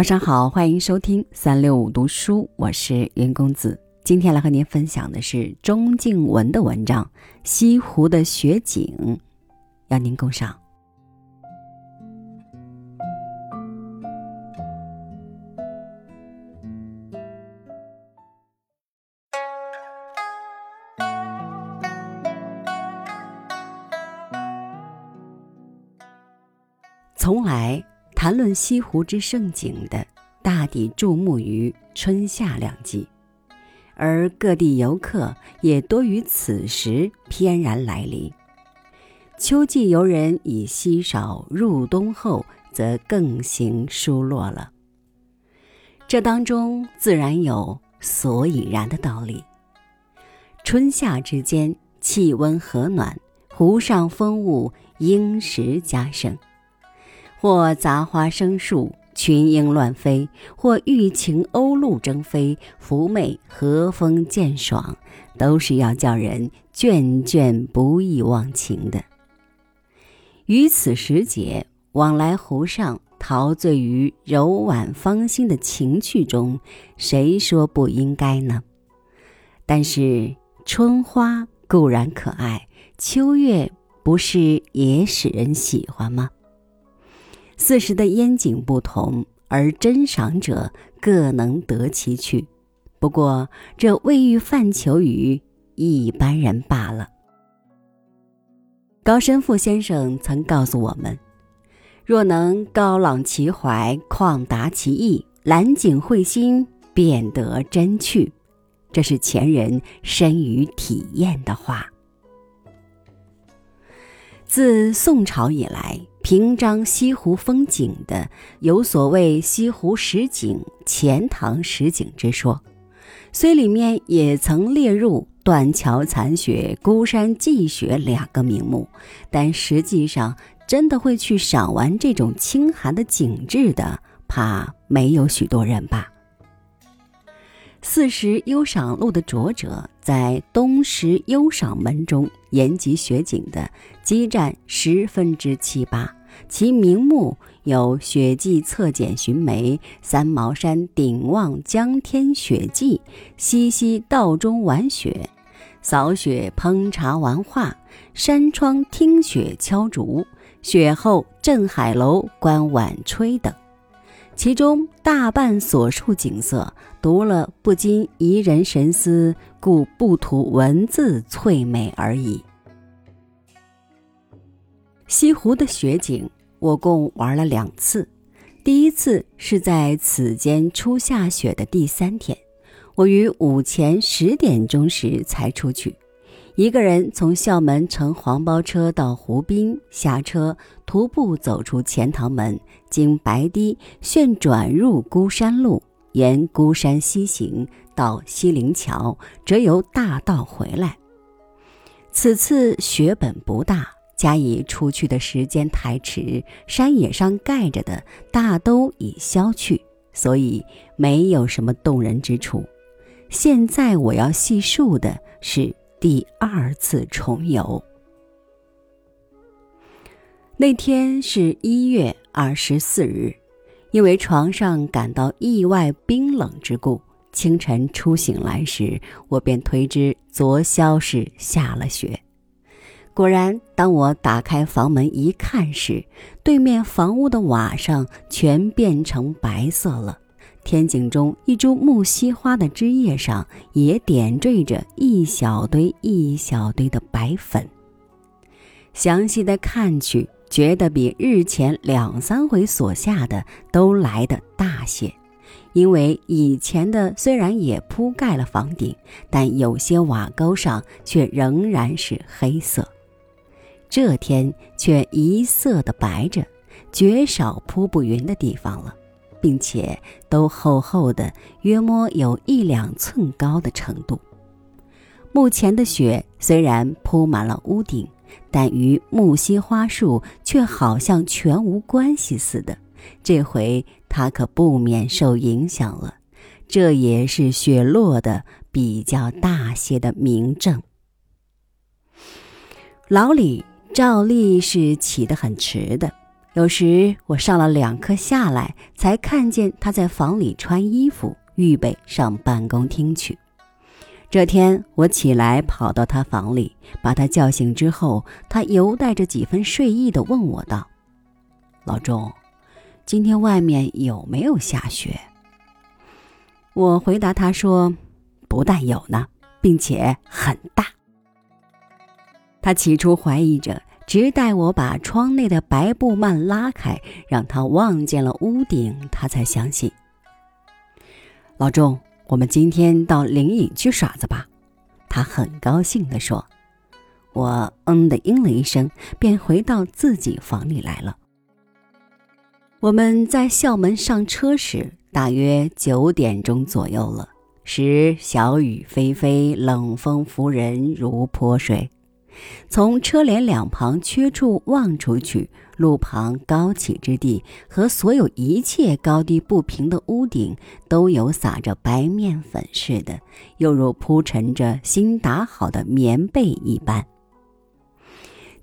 晚上好，欢迎收听三六五读书，我是云公子。今天来和您分享的是钟敬文的文章《西湖的雪景》，邀您共赏。西湖之盛景的，大抵注目于春夏两季，而各地游客也多于此时翩然来临。秋季游人已稀少，入冬后则更行疏落了。这当中自然有所以然的道理。春夏之间，气温和暖，湖上风物应时加盛。或杂花生树，群莺乱飞；或玉禽鸥鹭争飞，妩媚和风渐爽，都是要叫人眷眷不易忘情的。于此时节，往来湖上，陶醉于柔婉芳心的情趣中，谁说不应该呢？但是春花固然可爱，秋月不是也使人喜欢吗？四时的烟景不同，而珍赏者各能得其趣。不过，这未欲泛求于一般人罢了。高深富先生曾告诉我们：若能高朗其怀，旷达其意，揽景会心，便得真趣。这是前人深于体验的话。自宋朝以来。平章西湖风景的有所谓西湖十景、钱塘十景之说，虽里面也曾列入断桥残雪、孤山霁雪两个名目，但实际上真的会去赏玩这种清寒的景致的，怕没有许多人吧。四时优赏录的作者在东石优赏门中言及雪景的，激占十分之七八。其名目有《雪霁侧剪寻梅》《三毛山顶望江天雪霁》《西溪道中玩雪》《扫雪烹茶玩画》《山窗听雪敲竹》《雪后镇海楼观晚吹》等。其中大半所述景色，读了不禁怡人神思，故不图文字翠美而已。西湖的雪景，我共玩了两次。第一次是在此间初下雪的第三天，我于午前十点钟时才出去。一个人从校门乘黄包车到湖滨，下车徒步走出钱塘门，经白堤，旋转入孤山路，沿孤山西行到西泠桥，则由大道回来。此次雪本不大，加以出去的时间太迟，山野上盖着的大都已消去，所以没有什么动人之处。现在我要细述的是。第二次重游，那天是一月二十四日，因为床上感到意外冰冷之故，清晨初醒来时，我便推知昨宵是下了雪。果然，当我打开房门一看时，对面房屋的瓦上全变成白色了。天井中一株木樨花的枝叶上也点缀着一小堆一小堆的白粉。详细的看去，觉得比日前两三回所下的都来得大些。因为以前的虽然也铺盖了房顶，但有些瓦沟上却仍然是黑色。这天却一色的白着，绝少铺不匀的地方了。并且都厚厚的，约摸有一两寸高的程度。目前的雪虽然铺满了屋顶，但与木樨花树却好像全无关系似的。这回它可不免受影响了，这也是雪落的比较大些的明证。老李照例是起得很迟的。有时我上了两课下来，才看见他在房里穿衣服，预备上办公厅去。这天我起来跑到他房里，把他叫醒之后，他犹带着几分睡意地问我道：“老钟，今天外面有没有下雪？”我回答他说：“不但有呢，并且很大。”他起初怀疑着，直待我把窗内的白布幔拉开，让他望见了屋顶，他才相信。老钟。我们今天到灵隐去耍子吧，他很高兴地说。我嗯的应了一声，便回到自己房里来了。我们在校门上车时，大约九点钟左右了。时小雨霏霏，冷风拂人如泼水。从车帘两旁缺处望出去，路旁高起之地和所有一切高低不平的屋顶，都有撒着白面粉似的，犹如铺陈着新打好的棉被一般。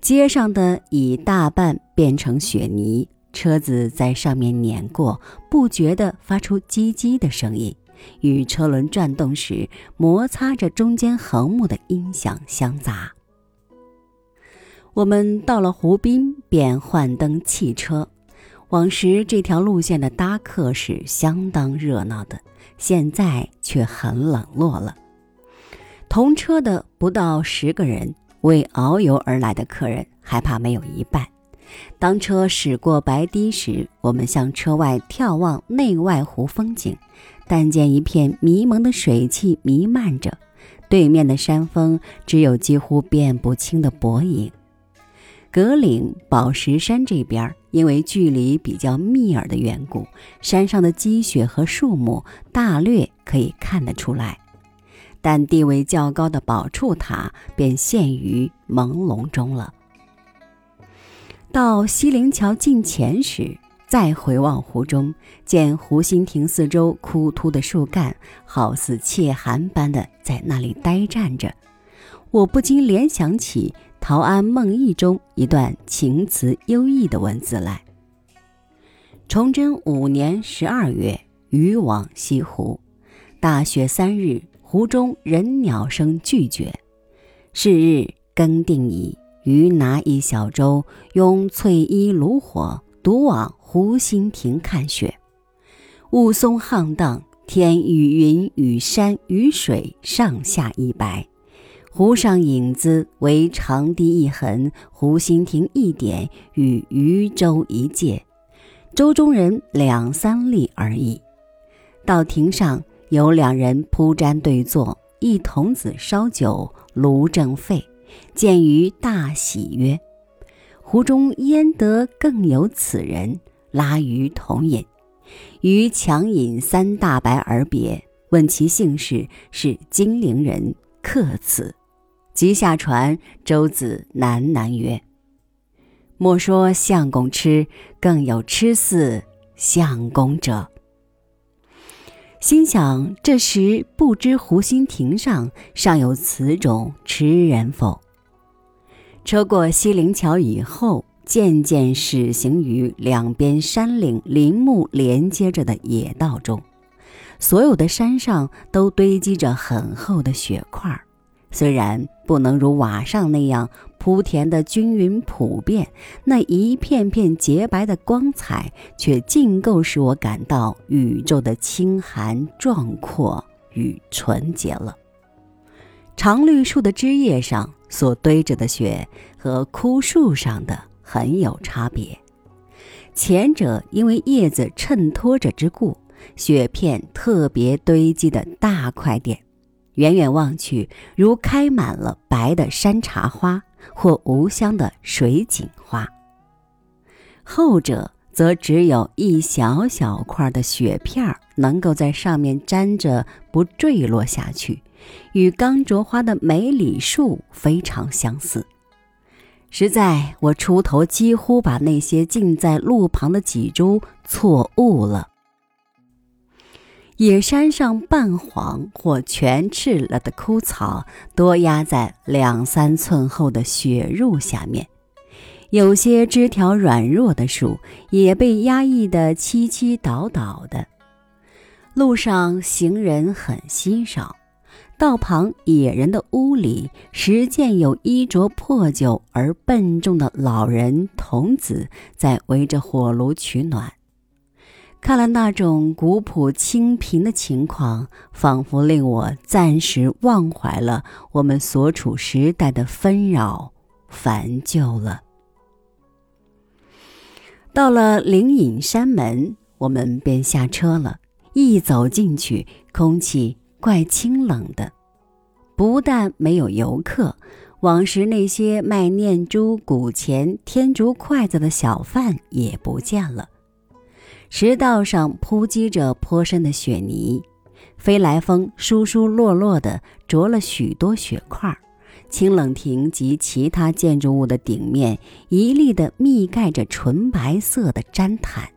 街上的已大半变成雪泥，车子在上面碾过，不觉地发出唧唧的声音，与车轮转动时摩擦着中间横木的音响相杂。我们到了湖滨，便换登汽车。往时这条路线的搭客是相当热闹的，现在却很冷落了。同车的不到十个人，为遨游而来的客人还怕没有一半。当车驶过白堤时，我们向车外眺望内外湖风景，但见一片迷蒙的水汽弥漫着，对面的山峰只有几乎辨不清的薄影。格岭宝石山这边，因为距离比较密耳的缘故，山上的积雪和树木大略可以看得出来，但地位较高的宝柱塔便陷于朦胧中了。到西泠桥近前时，再回望湖中，见湖心亭四周枯秃的树干，好似怯寒般的在那里呆站着，我不禁联想起。《陶庵梦忆》中一段情词优异的文字来：崇祯五年十二月，渔往西湖，大雪三日，湖中人鸟声俱绝。是日更定矣，余拿一小舟，拥翠衣炉火，独往湖心亭看雪。雾凇沆荡，天与云与山与水上下一白。湖上影子为长堤一痕，湖心亭一点，与渔舟一芥，舟中人两三粒而已。到亭上有两人铺毡对坐，一童子烧酒，炉正沸。见余大喜曰：“湖中焉得更有此人？”拉余同饮，余强饮三大白而别。问其姓氏，是金陵人，客此。即下船，周子喃喃曰：“莫说相公痴，更有痴似相公者。”心想这时不知湖心亭上尚有此种痴人否？车过西泠桥以后，渐渐驶行于两边山岭林木连接着的野道中，所有的山上都堆积着很厚的雪块。虽然不能如瓦上那样铺填的均匀普遍，那一片片洁白的光彩，却尽够使我感到宇宙的清寒、壮阔与纯洁了。常绿树的枝叶上所堆着的雪，和枯树上的很有差别。前者因为叶子衬托着之故，雪片特别堆积的大块点。远远望去，如开满了白的山茶花或无香的水锦花。后者则只有一小小块的雪片儿能够在上面粘着不坠落下去，与刚着花的梅李树非常相似。实在，我出头几乎把那些浸在路旁的几株错误了。野山上半黄或全赤了的枯草，多压在两三寸厚的雪褥下面；有些枝条软弱的树也被压抑得凄凄倒倒的。路上行人很稀少，道旁野人的屋里，时见有衣着破旧而笨重的老人童子在围着火炉取暖。看了那种古朴清贫的情况，仿佛令我暂时忘怀了我们所处时代的纷扰烦旧了。到了灵隐山门，我们便下车了。一走进去，空气怪清冷的，不但没有游客，往时那些卖念珠、古钱、天竺筷子的小贩也不见了。石道上铺积着颇深的雪泥，飞来峰疏疏落落地着了许多雪块。清冷亭及其他建筑物的顶面一粒的密盖着纯白色的毡毯。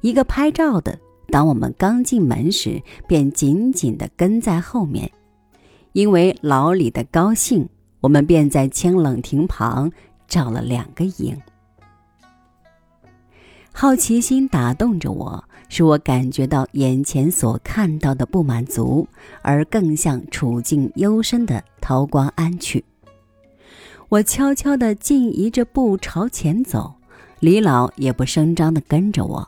一个拍照的，当我们刚进门时，便紧紧地跟在后面。因为老李的高兴，我们便在清冷亭旁照了两个影。好奇心打动着我，使我感觉到眼前所看到的不满足，而更向处境幽深的陶光庵去。我悄悄地进移着步朝前走，李老也不声张地跟着我。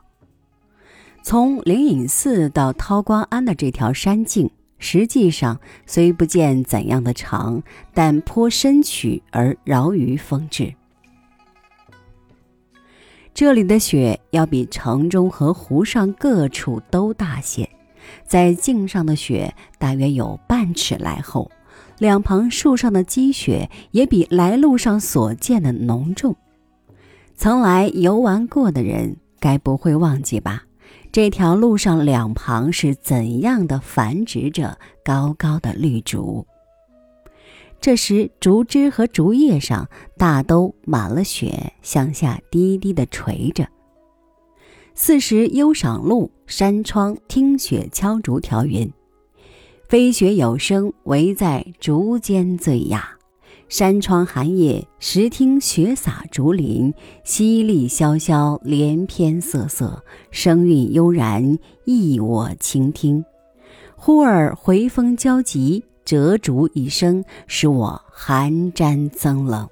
从灵隐寺到陶光庵的这条山径，实际上虽不见怎样的长，但颇深曲而饶于风致。这里的雪要比城中和湖上各处都大些，在径上的雪大约有半尺来厚，两旁树上的积雪也比来路上所见的浓重。曾来游玩过的人，该不会忘记吧？这条路上两旁是怎样的繁殖着高高的绿竹？这时，竹枝和竹叶上大都满了雪，向下低低的垂着。四时幽赏路，山窗听雪敲竹条云：“飞雪有声，唯在竹间最雅。山窗寒夜，时听雪洒竹林。淅沥潇潇，连篇瑟瑟，声韵悠然，意我倾听。忽而回风交集。”折竹一声，使我寒毡增冷。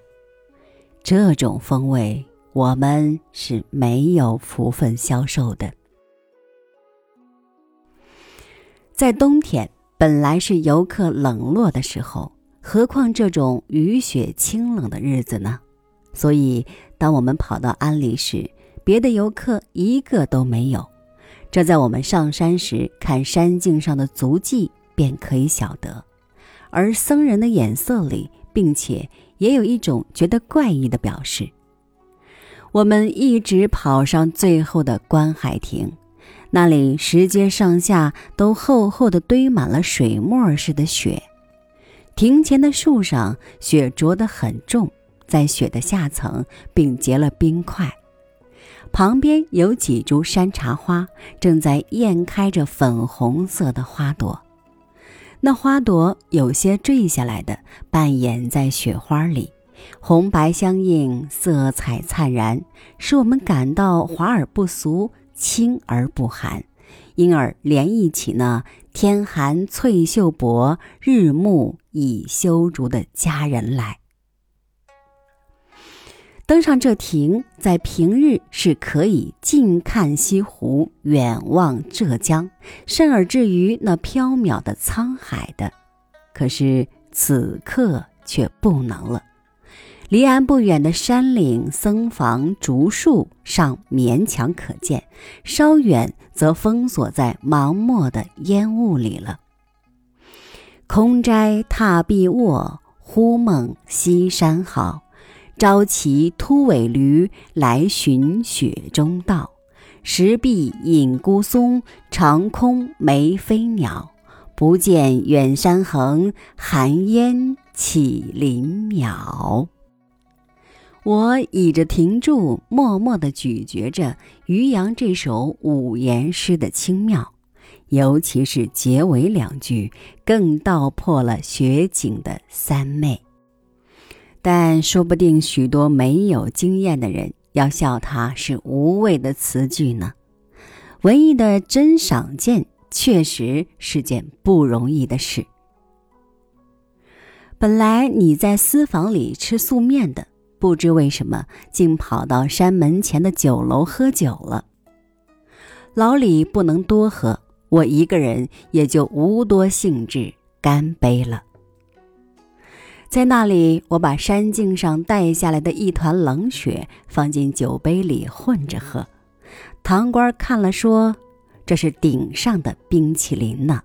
这种风味，我们是没有福分消受的。在冬天，本来是游客冷落的时候，何况这种雨雪清冷的日子呢？所以，当我们跑到安里时，别的游客一个都没有。这在我们上山时看山径上的足迹便可以晓得。而僧人的眼色里，并且也有一种觉得怪异的表示。我们一直跑上最后的观海亭，那里石阶上下都厚厚的堆满了水墨似的雪。亭前的树上雪着得很重，在雪的下层并结了冰块。旁边有几株山茶花，正在艳开着粉红色的花朵。那花朵有些坠下来的，半掩在雪花里，红白相映，色彩灿然，使我们感到华而不俗，清而不寒，因而联忆起那天寒翠袖薄，日暮已修竹的佳人来。登上这亭，在平日是可以近看西湖，远望浙江，甚而至于那缥缈的沧海的。可是此刻却不能了。离岸不远的山岭、僧房、竹树尚勉强可见，稍远则封锁在茫漠的烟雾里了。空斋踏壁卧，忽梦西山好。招骑秃尾驴来寻雪中道，石壁隐孤松，长空没飞鸟。不见远山横，寒烟起林渺。我倚着亭柱，默默地咀嚼着渔阳这首五言诗的精妙，尤其是结尾两句，更道破了雪景的三昧。但说不定许多没有经验的人要笑它是无谓的词句呢。文艺的真赏鉴确实是件不容易的事。本来你在私房里吃素面的，不知为什么竟跑到山门前的酒楼喝酒了。老李不能多喝，我一个人也就无多兴致干杯了。在那里，我把山径上带下来的一团冷雪放进酒杯里混着喝。堂官看了说：“这是顶上的冰淇淋呢。”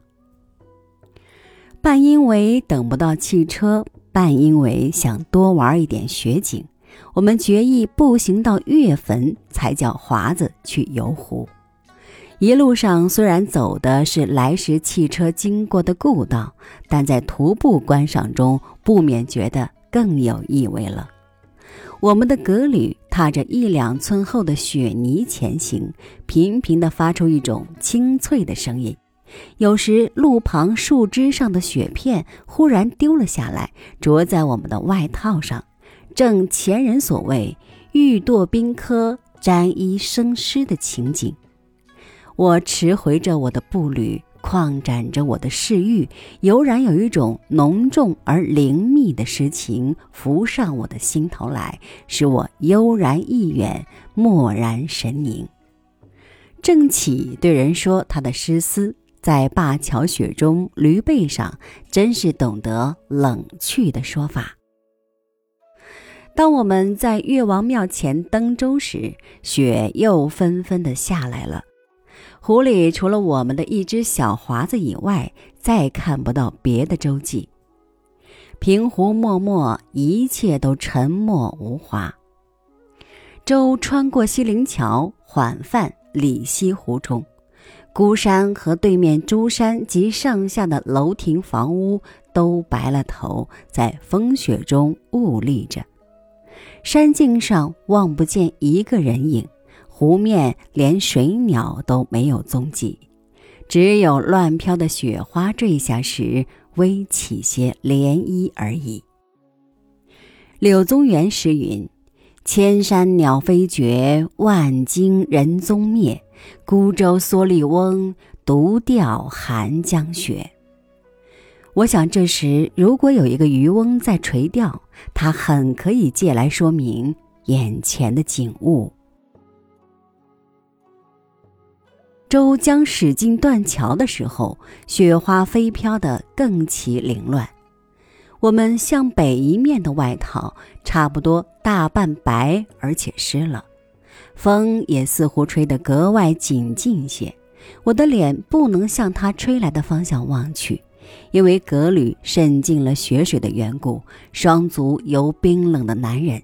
半因为等不到汽车，半因为想多玩一点雪景，我们决意步行到月坟，才叫华子去游湖。一路上虽然走的是来时汽车经过的故道，但在徒步观赏中，不免觉得更有意味了。我们的革履踏着一两寸厚的雪泥前行，频频地发出一种清脆的声音。有时，路旁树枝上的雪片忽然丢了下来，着在我们的外套上，正前人所谓“欲堕冰窠，沾衣生湿”的情景。我迟回着我的步履，旷展着我的视域，悠然有一种浓重而灵秘的诗情浮上我的心头来，使我悠然意远，默然神凝。郑起对人说他的诗思。在灞桥雪中，驴背上，真是懂得冷去的说法。当我们在岳王庙前登舟时，雪又纷纷的下来了。湖里除了我们的一只小华子以外，再看不到别的舟迹。平湖默默，一切都沉默无华。舟穿过西泠桥，缓泛里西湖中。孤山和对面珠山及上下的楼亭房屋都白了头，在风雪中兀立着。山径上望不见一个人影，湖面连水鸟都没有踪迹，只有乱飘的雪花坠下时微起些涟漪而已。柳宗元诗云：“千山鸟飞绝，万径人踪灭。”孤舟蓑笠翁，独钓寒江雪。我想，这时如果有一个渔翁在垂钓，他很可以借来说明眼前的景物。舟将驶进断桥的时候，雪花飞飘得更其凌乱。我们向北一面的外套，差不多大半白，而且湿了。风也似乎吹得格外紧近些，我的脸不能向它吹来的方向望去，因为革履渗进了雪水的缘故，双足犹冰冷的男人。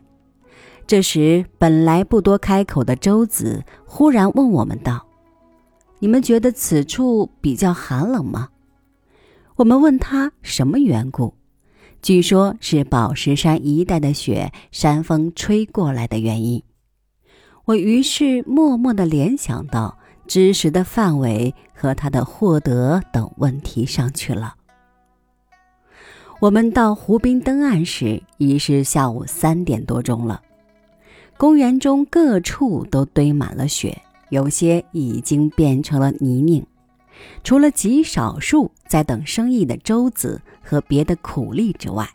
这时，本来不多开口的周子忽然问我们道：“你们觉得此处比较寒冷吗？”我们问他什么缘故，据说是宝石山一带的雪，山风吹过来的原因。我于是默默地联想到知识的范围和他的获得等问题上去了。我们到湖滨登岸时已是下午三点多钟了，公园中各处都堆满了雪，有些已经变成了泥泞。除了极少数在等生意的舟子和别的苦力之外。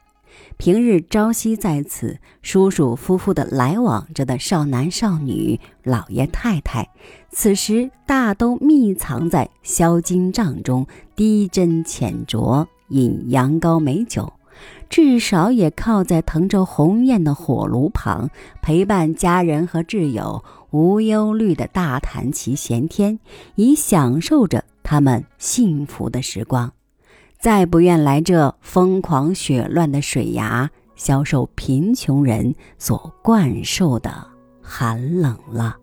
平日朝夕在此舒舒服服的来往着的少男少女、老爷太太，此时大都密藏在销金帐中，低斟浅酌，饮羊羔美酒，至少也靠在腾着红焰的火炉旁，陪伴家人和挚友，无忧虑的大谈其闲天，以享受着他们幸福的时光。再不愿来这疯狂血乱的水崖，消受贫穷人所惯受的寒冷了。